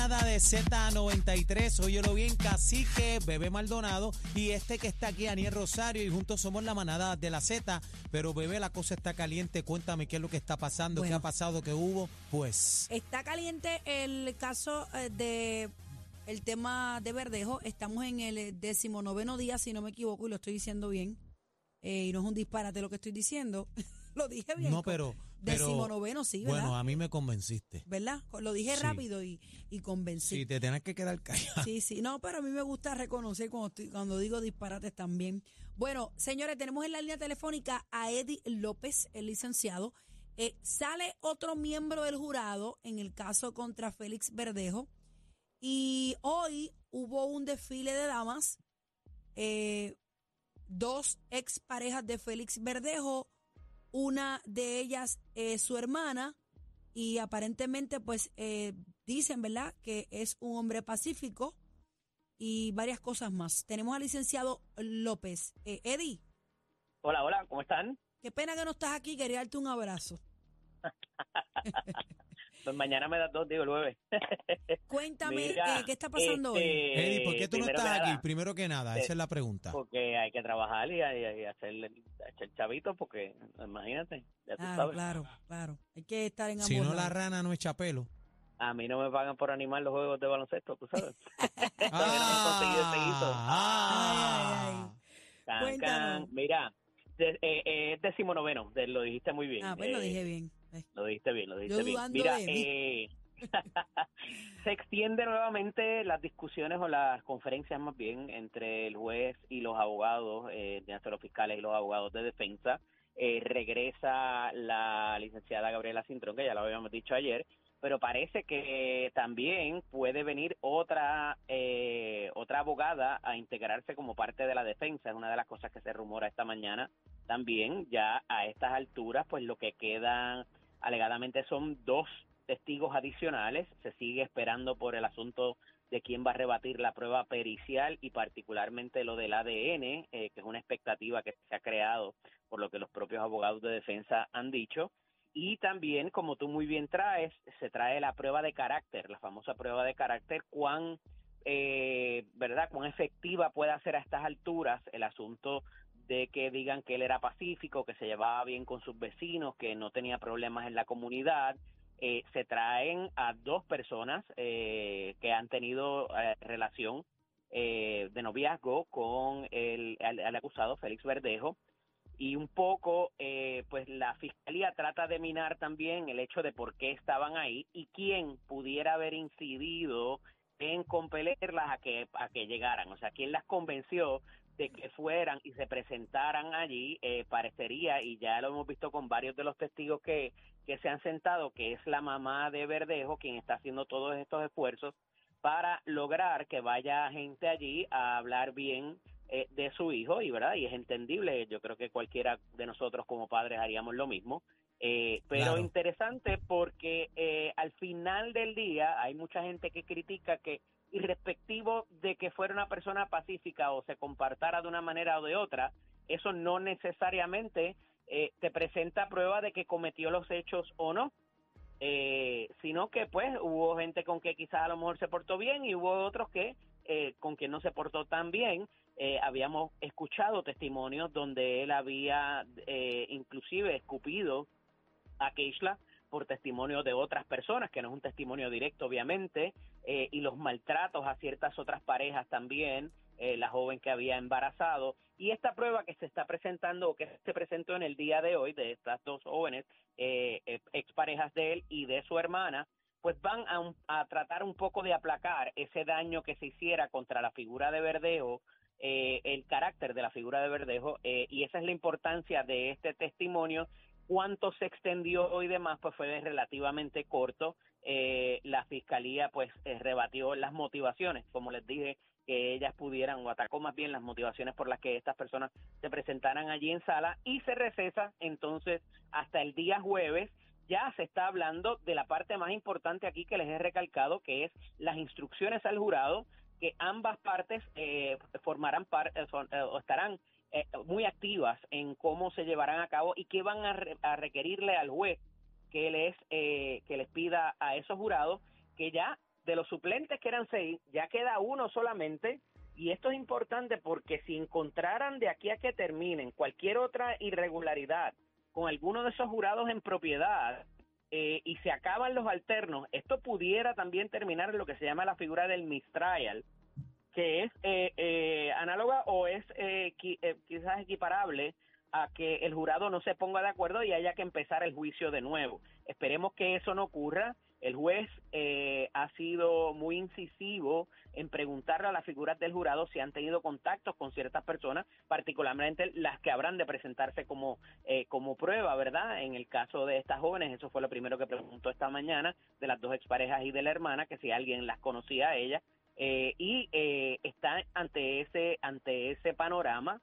manada de Z93. Óyelo bien, Cacique, Bebé Maldonado y este que está aquí, Aniel Rosario, y juntos somos la manada de la Z. Pero Bebé, la cosa está caliente. Cuéntame qué es lo que está pasando, qué ha pasado, qué hubo. Pues, Está caliente el caso eh, de el tema de Verdejo. Estamos en el eh, decimonoveno día, si no me equivoco, y lo estoy diciendo bien. Eh, y no es un disparate lo que estoy diciendo. lo dije bien. no, pero. Pero Decimonoveno, sí, ¿verdad? bueno, a mí me convenciste. ¿Verdad? Lo dije Sí. rápido y, y convencí. Sí, te tenés que quedar callado. Sí, sí, no, pero a mí me gusta reconocer cuando, estoy- cuando digo disparates también. Bueno, señores, tenemos en la línea telefónica a Eddie López, el licenciado. Eh, sale otro miembro del jurado en el caso contra Félix Verdejo. Y hoy hubo un desfile de damas. eh, dos exparejas de Félix Verdejo, una de ellas es su hermana y aparentemente pues eh, dicen, ¿verdad?, que es un hombre pacífico y varias cosas más. Tenemos al licenciado López. Eh, Eddie, Hola, hola, ¿cómo están? qué pena que no estás aquí, quería darte un abrazo. Pues mañana me das dos, digo, el jueves. Cuéntame, Mira, eh, ¿qué está pasando hoy? este, Eddie, ¿por qué tú no estás aquí? nada, Primero que nada, eh, esa es la pregunta. Porque hay que trabajar y, y- y hacerle echar chavito, porque imagínate, ya tú Claro, sabes. claro, claro. Hay que estar en ambos Si no, la rana no echa pelo. A mí no me pagan por animar los juegos de baloncesto, tú sabes. ah, Can, Cuéntanos. can. Mira, de- eh, eh, es decimonoveno, de- lo dijiste muy bien. Ah, pues lo eh, dije bien. Lo dijiste bien, lo dijiste Yo bien. Mira, eh, se extiende nuevamente las discusiones o las conferencias más bien entre el juez y los abogados, eh, de los fiscales y los abogados de defensa. Eh, regresa la licenciada Gabriela Cintrón, que ya lo habíamos dicho ayer, pero parece que también puede venir otra eh, otra abogada a integrarse como parte de la defensa. Es una de las cosas que se rumora esta mañana también. Ya a estas alturas, pues lo que quedan alegadamente son dos testigos adicionales. Se sigue esperando por el asunto de quién va a rebatir la prueba pericial y particularmente lo del ADN, eh, que es una expectativa que se ha creado por lo que los propios abogados de defensa han dicho. Y también, como tú muy bien traes, se trae la prueba de carácter, la famosa prueba de carácter, cuán, eh, ¿verdad?, cuán efectiva puede ser a estas alturas el asunto de que digan que él era pacífico, que se llevaba bien con sus vecinos, que no tenía problemas en la comunidad. Eh, se traen a dos personas eh, que han tenido eh, relación eh, de noviazgo con el, acusado Félix Verdejo y un poco eh, pues la fiscalía trata de minar también el hecho de por qué estaban ahí y quién pudiera haber incidido en compelerlas a que a que llegaran o sea quién las convenció de que fueran y se presentaran allí eh, parecería y ya lo hemos visto con varios de los testigos que que se han sentado que es la mamá de Verdejo quien está haciendo todos estos esfuerzos para lograr que vaya gente allí a hablar bien eh, de su hijo y verdad y es entendible yo creo que cualquiera de nosotros como padres haríamos lo mismo eh, pero Claro. interesante porque eh, al final del día hay mucha gente que critica que irrespectivo de que fuera una persona pacífica o se compartara de una manera o de otra eso no necesariamente eh, te presenta prueba de que cometió los hechos o no eh, sino que pues hubo gente con que quizás a lo mejor se portó bien y hubo otros que eh, con quien no se portó tan bien. Eh, habíamos escuchado testimonios donde él había eh, inclusive escupido a Keishla por testimonio de otras personas, que no es un testimonio directo obviamente, eh, y los maltratos a ciertas otras parejas también, eh, la joven que había embarazado. Y esta prueba que se está presentando, o que se presentó en el día de hoy, de estas dos jóvenes, eh, eh, exparejas de él y de su hermana, pues van a, a tratar un poco de aplacar ese daño que se hiciera contra la figura de Verdejo, eh, el carácter de la figura de Verdejo, eh, y esa es la importancia de este testimonio. Cuánto se extendió y demás, pues fue relativamente corto. Eh, la fiscalía, pues, eh, rebatió las motivaciones, como les dije, que ellas pudieran, o atacó más bien las motivaciones por las que estas personas se presentaran allí en sala y se recesa entonces hasta el día jueves ya se está hablando de la parte más importante aquí que les he recalcado, que es las instrucciones al jurado, que ambas partes eh, formarán eh, son- eh, o estarán muy activas en cómo se llevarán a cabo y qué van a, re- a requerirle al juez que les eh, que les pida a esos jurados que ya de los suplentes que eran seis, ya queda uno solamente. Y esto es importante porque si encontraran de aquí a que terminen cualquier otra irregularidad con alguno de esos jurados en propiedad eh, y se acaban los alternos, esto pudiera también terminar en lo que se llama la figura del mistrial, que es eh, eh, análoga o es quizás equiparable a que el jurado no se ponga de acuerdo y haya que empezar el juicio de nuevo. Esperemos que eso no ocurra. El juez ha sido muy incisivo en preguntarle a las figuras del jurado si han tenido contactos con ciertas personas, particularmente las que habrán de presentarse como, eh, como prueba, ¿verdad? En el caso de estas jóvenes, eso fue lo primero que preguntó esta mañana de las dos exparejas y de la hermana, que si alguien las conocía a ellas, eh, y eh, está ante ese, ante ese panorama.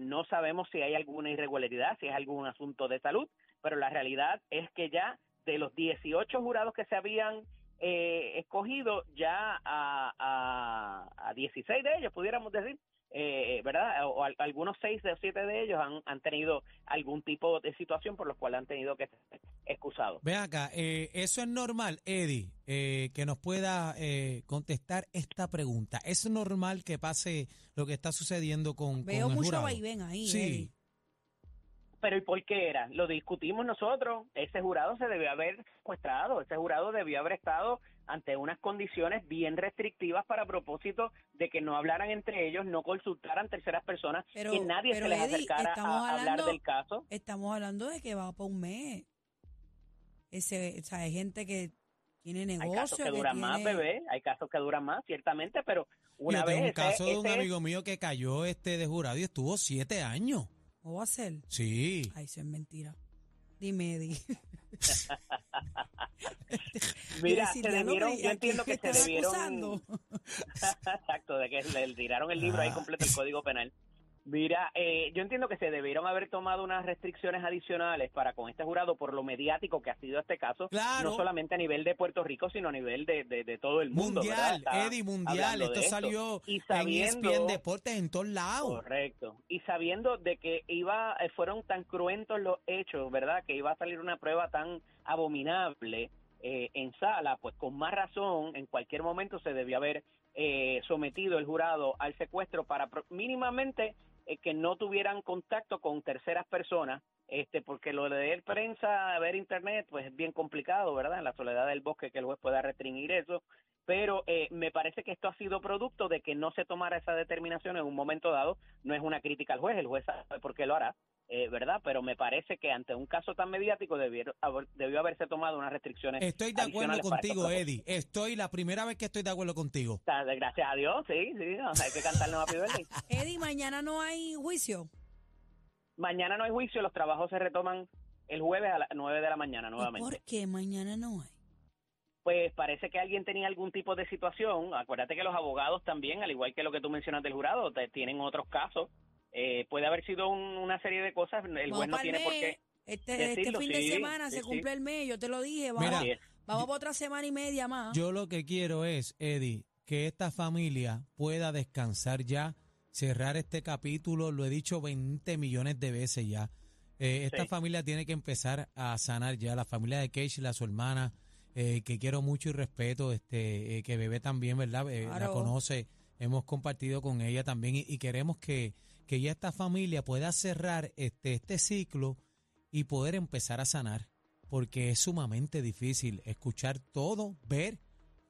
No sabemos si hay alguna irregularidad, si es algún asunto de salud, pero la realidad es que ya de los 18 jurados que se habían eh, escogido ya a, a, 16 de ellos, pudiéramos decir, eh, ¿verdad? O, algunos 6 o 7 de ellos han, han tenido algún tipo de situación por los cuales han tenido que ser excusados. Ve acá, eh, eso es normal, Eddie, eh, que nos pueda eh, contestar esta pregunta. ¿Es normal que pase lo que está sucediendo con, Veo con el mucho vaivén ahí. Sí. Eddie. Pero ¿y por qué era? Lo discutimos nosotros. Ese jurado se debió haber secuestrado. Ese jurado debió haber estado ante unas condiciones bien restrictivas para propósito de que no hablaran entre ellos, no consultaran terceras personas, Pero- que nadie pero, se les Eddie, acercara a hablar del caso. Estamos hablando de que va por un mes. Ese, o sea, hay gente que tiene Hay negocio. casos que duran más, tiene- bebé. Hay casos que duran más, ciertamente, pero una Yo vez tengo un ese- caso de un ese- amigo mío que cayó este de jurado y estuvo siete años. ¿Cómo va a ser? Sí. Ay, eso es mentira. Dime, Eddie. Mira, se debieron, yo ¿a entiendo que se debieron, exacto, de que le tiraron el libro ahí Ah. completo el Código Penal. Mira, eh, yo entiendo que se debieron haber tomado unas restricciones adicionales para con este jurado por lo mediático que ha sido este caso, Claro. no solamente a nivel de Puerto Rico, sino a nivel de, de, de todo el mundo. mundial, Eddie, mundial. Esto de salió Y en sabiendo- ESPN Deportes en todos lados. Correcto. Y sabiendo de que iba, eh, fueron tan cruentos los hechos, ¿verdad? Que iba a salir una prueba tan abominable eh, en sala, pues con más razón, en cualquier momento se debió haber eh, sometido el jurado al secuestro para pro- mínimamente eh, que no tuvieran contacto con terceras personas, este, porque lo de leer prensa, ver internet, pues es bien complicado, ¿verdad? En la soledad del bosque que el juez pueda restringir eso, pero eh, me parece que esto ha sido producto de que no se tomara esa determinación en un momento dado. No es una crítica al juez, el juez sabe por qué lo hará, eh, ¿verdad? Pero me parece que ante un caso tan mediático debió, haber- debió haberse tomado unas restricciones. Estoy de acuerdo contigo, Eddie. Estoy la primera vez que estoy de acuerdo contigo. O sea, Gracias a Dios, sí, sí, no, hay que cantarnos Happy Birthday. Eddie, mañana no hay juicio. Mañana no hay juicio, los trabajos se retoman el jueves a las 9 de la mañana ¿Y nuevamente. ¿Por qué mañana no hay? pues parece que alguien tenía algún tipo de situación. Acuérdate que los abogados también, al igual que lo que tú mencionas del jurado, te- tienen otros casos. Eh, puede haber sido un- una serie de cosas. El juez no tiene por qué. Este, este fin de sí, semana sí, se sí. cumple el mes, yo te lo dije. Vamos, Mira, vamos por otra semana y media más. Yo lo que quiero es, Eddie, que esta familia pueda descansar ya, cerrar este capítulo, lo he dicho 20 millones de veces ya. Eh, esta Sí. familia tiene que empezar a sanar ya, la familia de Keishla, su hermana, eh, que quiero mucho y respeto, este, eh, que bebé también, ¿verdad? Eh, La conoce, hemos compartido con ella también y, queremos que, que ya esta familia pueda cerrar este, este ciclo y poder empezar a sanar, porque es sumamente difícil escuchar todo, ver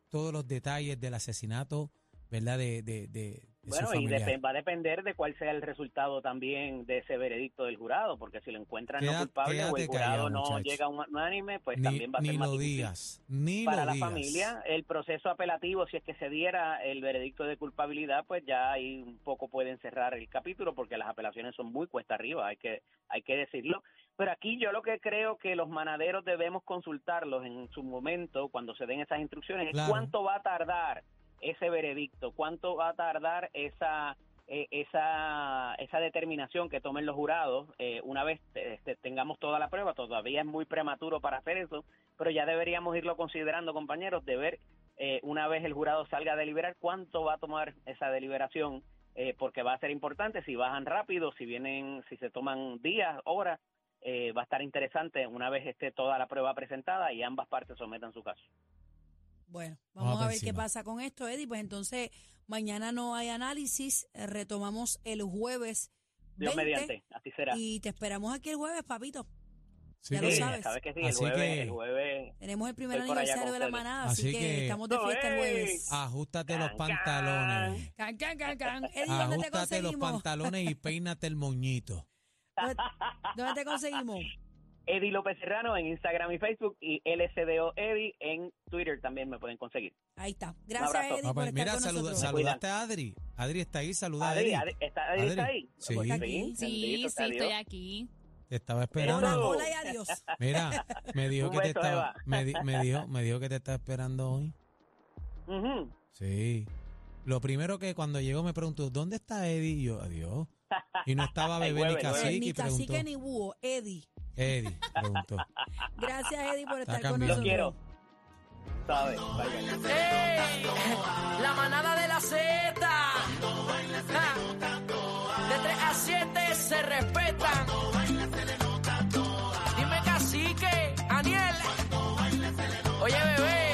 todos los detalles del asesinato, ¿verdad? De, de, Bueno, y depe- va a depender de cuál sea el resultado también de ese veredicto del jurado, porque si lo encuentran no culpable o el jurado callado, no muchacho. llega a un unánime, pues ni también va a ser más difícil. ni para la familia, el proceso apelativo, si es que se diera el veredicto de culpabilidad, pues ya ahí un poco pueden cerrar el capítulo porque las apelaciones son muy cuesta arriba, hay que hay que decirlo. Pero aquí yo lo que creo que los manaderos debemos consultarlos en su momento cuando se den esas instrucciones Claro. es cuánto va a tardar ese veredicto, cuánto va a tardar esa eh, esa esa determinación que tomen los jurados eh, una vez este, tengamos toda la prueba todavía es muy prematuro para hacer eso pero ya deberíamos irlo considerando compañeros de ver eh, una vez el jurado salga a deliberar cuánto va a tomar esa deliberación eh, porque va a ser importante. Si bajan rápido si vienen si se toman días horas eh, va a estar interesante una vez esté toda la prueba presentada y ambas partes sometan su caso Bueno, Vamos a ver qué pasa con esto, Eddie. Pues entonces, mañana no hay análisis. eh, retomamos el jueves Dios 20, mediante, así será. y te esperamos aquí el jueves, papito. Sí, Ya lo sabes. sabes que sí, el Así jueves, que- el jueves Tenemos el primer aniversario de la manada, así, Así que, que- estamos de ¡No, fiesta el jueves. Ajustate los Can, can. pantalones. Can, can, can, can. Eddie, ¿dónde te Ajustate los conseguimos? pantalones y peínate el moñito. ¿Dónde, dónde te conseguimos? Eddie López Serrano en Instagram y Facebook y LSDO Eddie en Twitter también me pueden conseguir. Ahí está. Gracias. Eddie, por pues estar mira, con saluda- nosotros. saludaste a Adri. Adri está ahí, saluda a Adri, Adri. Adri, ¿está, Adri está Adri, ahí? sí. Aquí. Sí, estoy aquí. Te estaba Hola, esperando. hola y adiós. Mira, me dijo que te beso, estaba, me, di- me dijo, me dijo que te estaba esperando hoy. Sí. Lo primero que cuando llegó me preguntó, ¿dónde está Eddie? Y yo, adiós. Y no estaba bebé ni cacique ni y preguntó. cacique ni búho, Eddie. Eddie, preguntó. Gracias, Eddie, por Está estar con nosotros. Lo quiero. Bye. ¡Ey! La manada de la Z. Ja. De 3 a 7 se respetan.